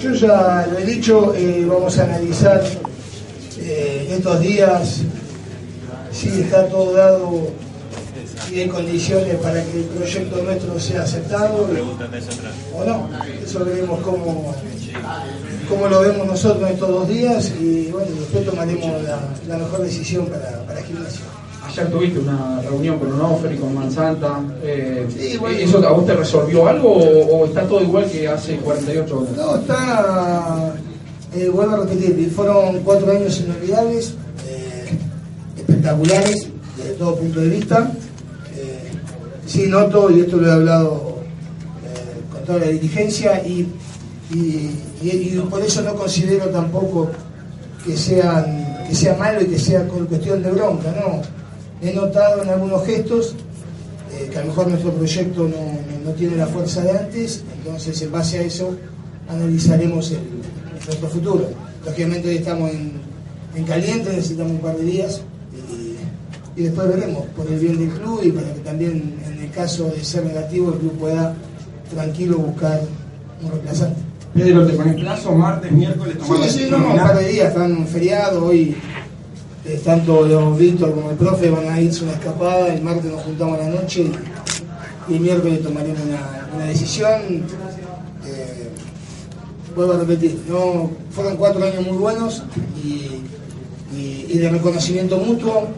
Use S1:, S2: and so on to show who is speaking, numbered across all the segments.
S1: Yo ya lo he dicho, eh, vamos a analizar eh, estos días si está todo dado y hay condiciones para que el proyecto nuestro sea aceptado o no. Eso veremos cómo, cómo lo vemos nosotros estos dos días y bueno, después tomaremos la, la mejor decisión para, para Gimnasio.
S2: Ayer tuviste una reunión con Onofre y con Mansanta. Eh,
S1: Sí, bueno.
S2: ¿Eso a vos te resolvió algo o, o está todo igual que hace 48 horas?
S1: No, está, eh, vuelvo a repetir, fueron cuatro años inolvidables, eh, espectaculares desde todo punto de vista. Eh, sí noto, y esto lo he hablado eh, con toda la dirigencia, y, y- y- y por eso no considero tampoco que, sean, que sea malo y que sea con cuestión de bronca, no. He notado en algunos gestos eh, que a lo mejor nuestro proyecto no, no- no tiene la fuerza de antes, entonces en base a eso analizaremos el, nuestro futuro. Lógicamente hoy estamos en, en caliente, necesitamos un par de días y, y después veremos por el bien del club y para que también en el caso de ser negativo el club pueda tranquilo buscar un reemplazante.
S3: Pedro, ¿te pones plazo? Martes, miércoles,
S1: Sí, sí, no, un par de días, están feriados, hoy tanto los Víctor como el profe van a irse una escapada, el martes nos juntamos a la noche y, el miércoles tomaremos una, decisión. Eh, vuelvo a repetir, no, fueron cuatro años muy buenos y, de reconocimiento mutuo,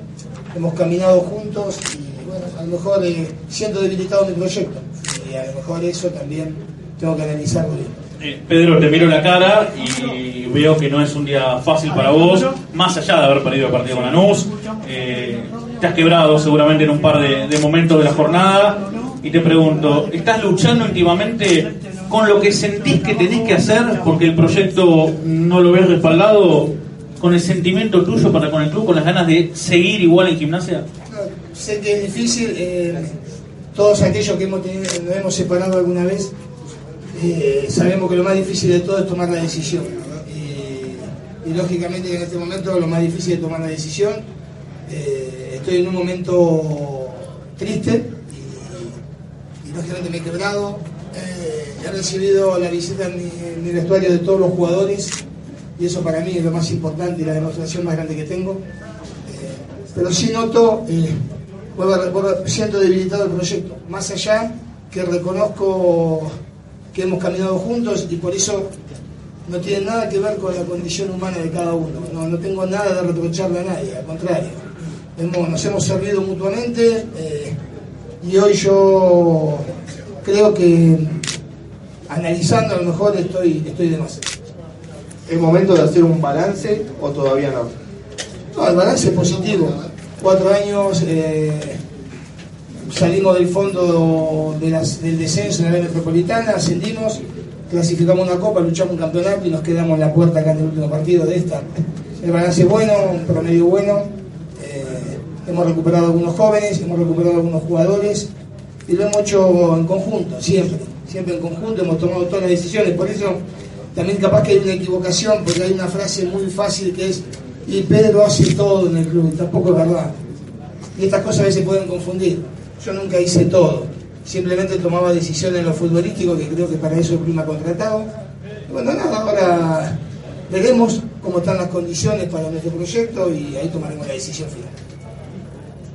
S1: hemos caminado juntos y a lo mejor eh, siento debilitado mi proyecto y a lo mejor eso también tengo que analizarlo bien.
S4: Eh, Pedro, te miro la cara y veo que no es un día fácil para vos, más allá de haber perdido el partido con Lanús. Eh, te has quebrado seguramente en un par de, momentos de la jornada. Y te pregunto, ¿estás luchando íntimamente con lo que sentís que tenés que hacer porque el proyecto no lo ves respaldado? ¿Con el sentimiento tuyo para con el club, con las ganas de seguir igual en gimnasia?
S1: Sé que es difícil, eh, todos aquellos que hemos tenido, nos hemos separado alguna vez, eh, sabemos que lo más difícil de todo es tomar la decisión. Y, y lógicamente en este momento lo más difícil es tomar la decisión. Eh, estoy en un momento triste y, y lógicamente me he quebrado. Eh, he recibido la visita en mi, en mi vestuario de todos los jugadores y eso para mí es lo más importante y la demostración más grande que tengo pero sí noto, eh, siento debilitado el proyecto, más allá que reconozco que hemos caminado juntos y por eso no tiene nada que ver con la condición humana de cada uno, no, no tengo nada de reprocharle a nadie, al contrario, Hemos- nos hemos servido mutuamente eh, y hoy yo creo que analizando a lo mejor estoy, estoy de más.
S5: ¿Es momento de hacer un balance o todavía no?
S1: No, el balance es positivo. Cuatro años, eh, salimos del fondo del descenso en la metropolitana, ascendimos, clasificamos una copa, luchamos un campeonato y nos quedamos en la puerta acá en el último partido de esta. El balance es bueno, un promedio bueno. eh, hemos recuperado algunos jóvenes, hemos recuperado algunos jugadores y lo hemos hecho en conjunto, siempre. Siempre en conjunto, hemos tomado todas las decisiones. Por eso también capaz que hay una equivocación, porque hay una frase muy fácil que es y Pedro hace todo en el club, y tampoco es verdad. Y estas cosas a veces pueden confundir. Yo nunca hice todo, simplemente tomaba decisiones en lo futbolístico, que creo que para eso el ha contratado. Y bueno, nada, ahora veremos cómo están las condiciones para nuestro proyecto y ahí tomaremos la decisión final.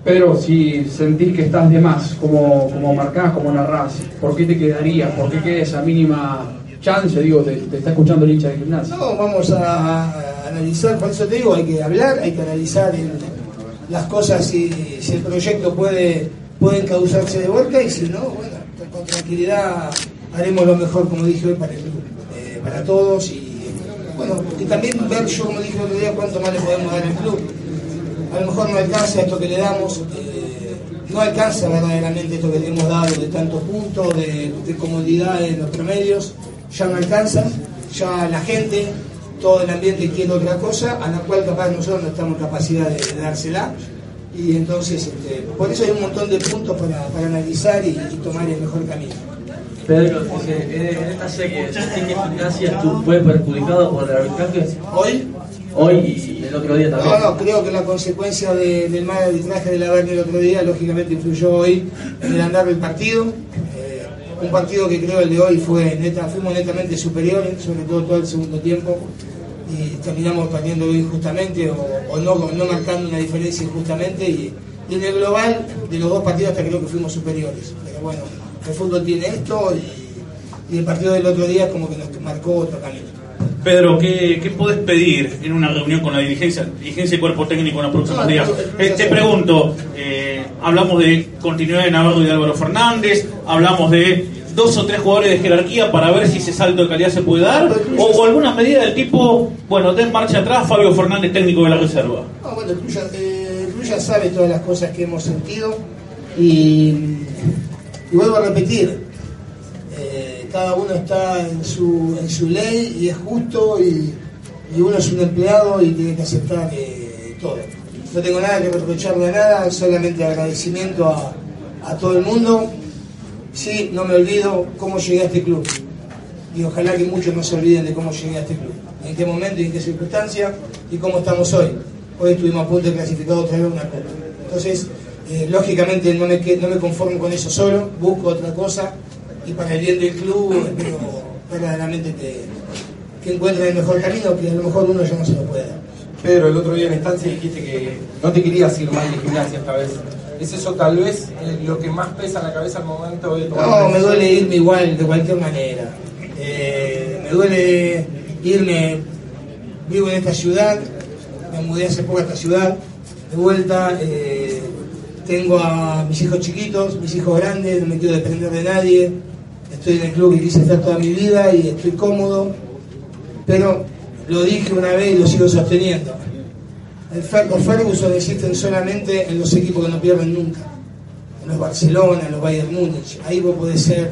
S2: Pedro, si sentís que estás de más, como, como marcás, como narrás, ¿por qué te quedarías? ¿Por qué queda esa mínima chance? Digo, te, te está escuchando el hincha de gimnasia.
S1: No, vamos a, a analizar, por eso te digo, hay que hablar, hay que analizar el- las cosas, si, si el proyecto puede, puede encauzarse de vuelta y si no, bueno, con tranquilidad haremos lo mejor, como dije hoy, para el club, eh, para todos y bueno, y también ver yo, como dije el otro día, cuánto más le podemos dar al club. A lo mejor no alcanza esto que le damos, eh, no alcanza verdaderamente esto que le hemos dado de tantos puntos, de, de comodidad en los promedios, ya no alcanza, ya la gente, todo el ambiente quiere otra cosa, a la cual capaz nosotros no estamos capacidad de dársela. Y entonces, este, por eso hay un montón de puntos para, para analizar y, y tomar el mejor camino.
S6: Pedro, dice, en esta serie, ¿sentís que Gimnasia tú fue perjudicado por el arbitraje?
S1: Hoy,
S6: Hoy y el otro día también.
S1: no, no, creo que la consecuencia de- del mal arbitraje de la Verne el otro día, lógicamente influyó hoy en el andar del partido. Eh, un partido que creo el de hoy fue neta, fuimos netamente superiores, sobre todo todo el segundo tiempo, y terminamos perdiendo injustamente o, o no, no marcando una diferencia injustamente. Y, y en el global, de los dos partidos, hasta creo que fuimos superiores. Pero bueno, el fútbol tiene esto y, y el partido del otro día como que nos marcó otro camino.
S4: Pedro, ¿qué, ¿qué podés pedir en una reunión con la dirigencia, dirigencia y cuerpo técnico en los próximos días? Eh, te pregunto, eh, hablamos de continuidad de Navarro y de Álvaro Fernández, hablamos de dos o tres jugadores de jerarquía para ver si ese salto de calidad se puede dar, o, o alguna medida del tipo, bueno, den marcha atrás, Fabio Fernández, técnico de la reserva.
S1: No, bueno, el club, ya, eh, sabe todas las cosas que hemos sentido y, vuelvo a repetir, eh, cada uno está en su, en su ley y es justo y, uno es un empleado y tiene que aceptar eh, todo. No tengo nada que reprocharle a nada, solamente agradecimiento a todo el mundo. Sí, no me olvido cómo llegué a este club y ojalá que muchos no se olviden de cómo llegué a este club, en qué momento y en qué circunstancia y cómo estamos hoy. Hoy estuvimos a punto de clasificar otra vez una copa. Entonces, eh, lógicamente no me, no me conformo con eso solo, busco otra cosa y para el bien del club espero verdaderamente que, que encuentren el mejor camino que a lo mejor uno ya no se lo puede dar.
S3: Pedro, el otro día en estancia dijiste que no te querías ir mal de gimnasia esta vez. ¿Es eso tal vez eh, lo que más pesa en la cabeza al momento de tomar
S1: No, me duele irme igual, de cualquier manera. Eh, me duele irme, vivo en esta ciudad, me mudé hace poco a esta ciudad, de vuelta, eh, tengo a mis hijos chiquitos, mis hijos grandes, no me quiero depender de nadie, estoy en el club que quise estar toda mi vida y estoy cómodo, pero lo dije una vez y lo sigo sosteniendo. El Fer- Ferguson existen solamente en los equipos que no pierden nunca los Barcelona, los Bayern Múnich, ahí vos podés ser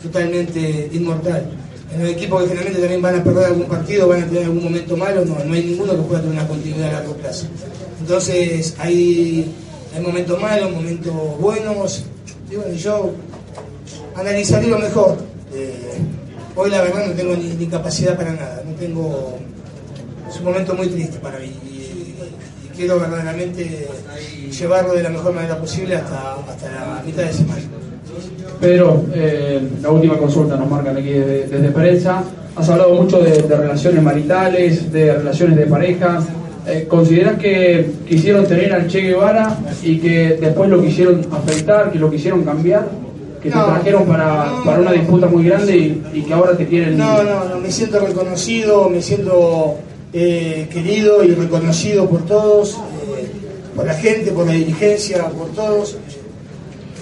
S1: totalmente inmortal. En los equipos que generalmente también van a perder algún partido, van a tener algún momento malo, no, no hay ninguno que pueda tener una continuidad a largo plazo. Entonces hay, momentos malos, momentos buenos, yo analizaré lo mejor. Eh, hoy la verdad no tengo ni, ni capacidad para nada, no tengo... Es un momento muy triste para mí y, quiero verdaderamente llevarlo de la mejor manera posible hasta, hasta la mitad de semana.
S2: Pedro, eh, la última consulta nos marcan aquí desde, desde prensa. Has hablado mucho de, de relaciones maritales, de relaciones de pareja. Eh, ¿Consideras que quisieron tener al Che Guevara y que después lo quisieron afectar, que lo quisieron cambiar? ¿Que te
S1: No.
S2: trajeron para, para una disputa muy grande y, y que ahora te quieren...
S1: No, no, no, me siento reconocido, me siento eh, querido y reconocido por todos, eh, por la gente, por la dirigencia, por todos.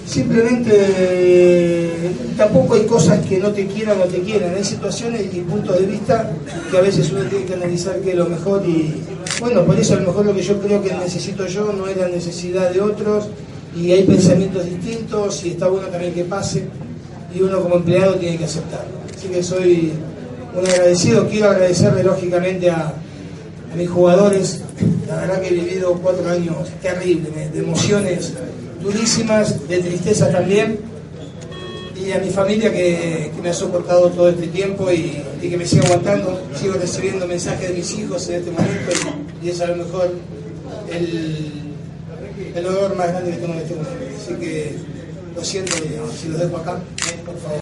S1: Simplemente tampoco hay cosas que no te quieran o te quieran, hay situaciones y puntos de vista que a veces uno tiene que analizar qué es lo mejor y bueno, por eso a lo mejor lo que yo creo que necesito yo no es la necesidad de otros y hay pensamientos distintos y está bueno también que pase y uno como empleado tiene que aceptarlo. Así que soy un agradecido, quiero agradecerle lógicamente a, mis jugadores, la verdad que he vivido cuatro años terribles, de emociones durísimas, de tristeza también, y a mi familia que, me ha soportado todo este tiempo y, que me sigue aguantando, sigo recibiendo mensajes de mis hijos en este momento y, y es a lo mejor el, el dolor más grande que tengo en este momento. Así que lo siento, si los dejo acá, por favor.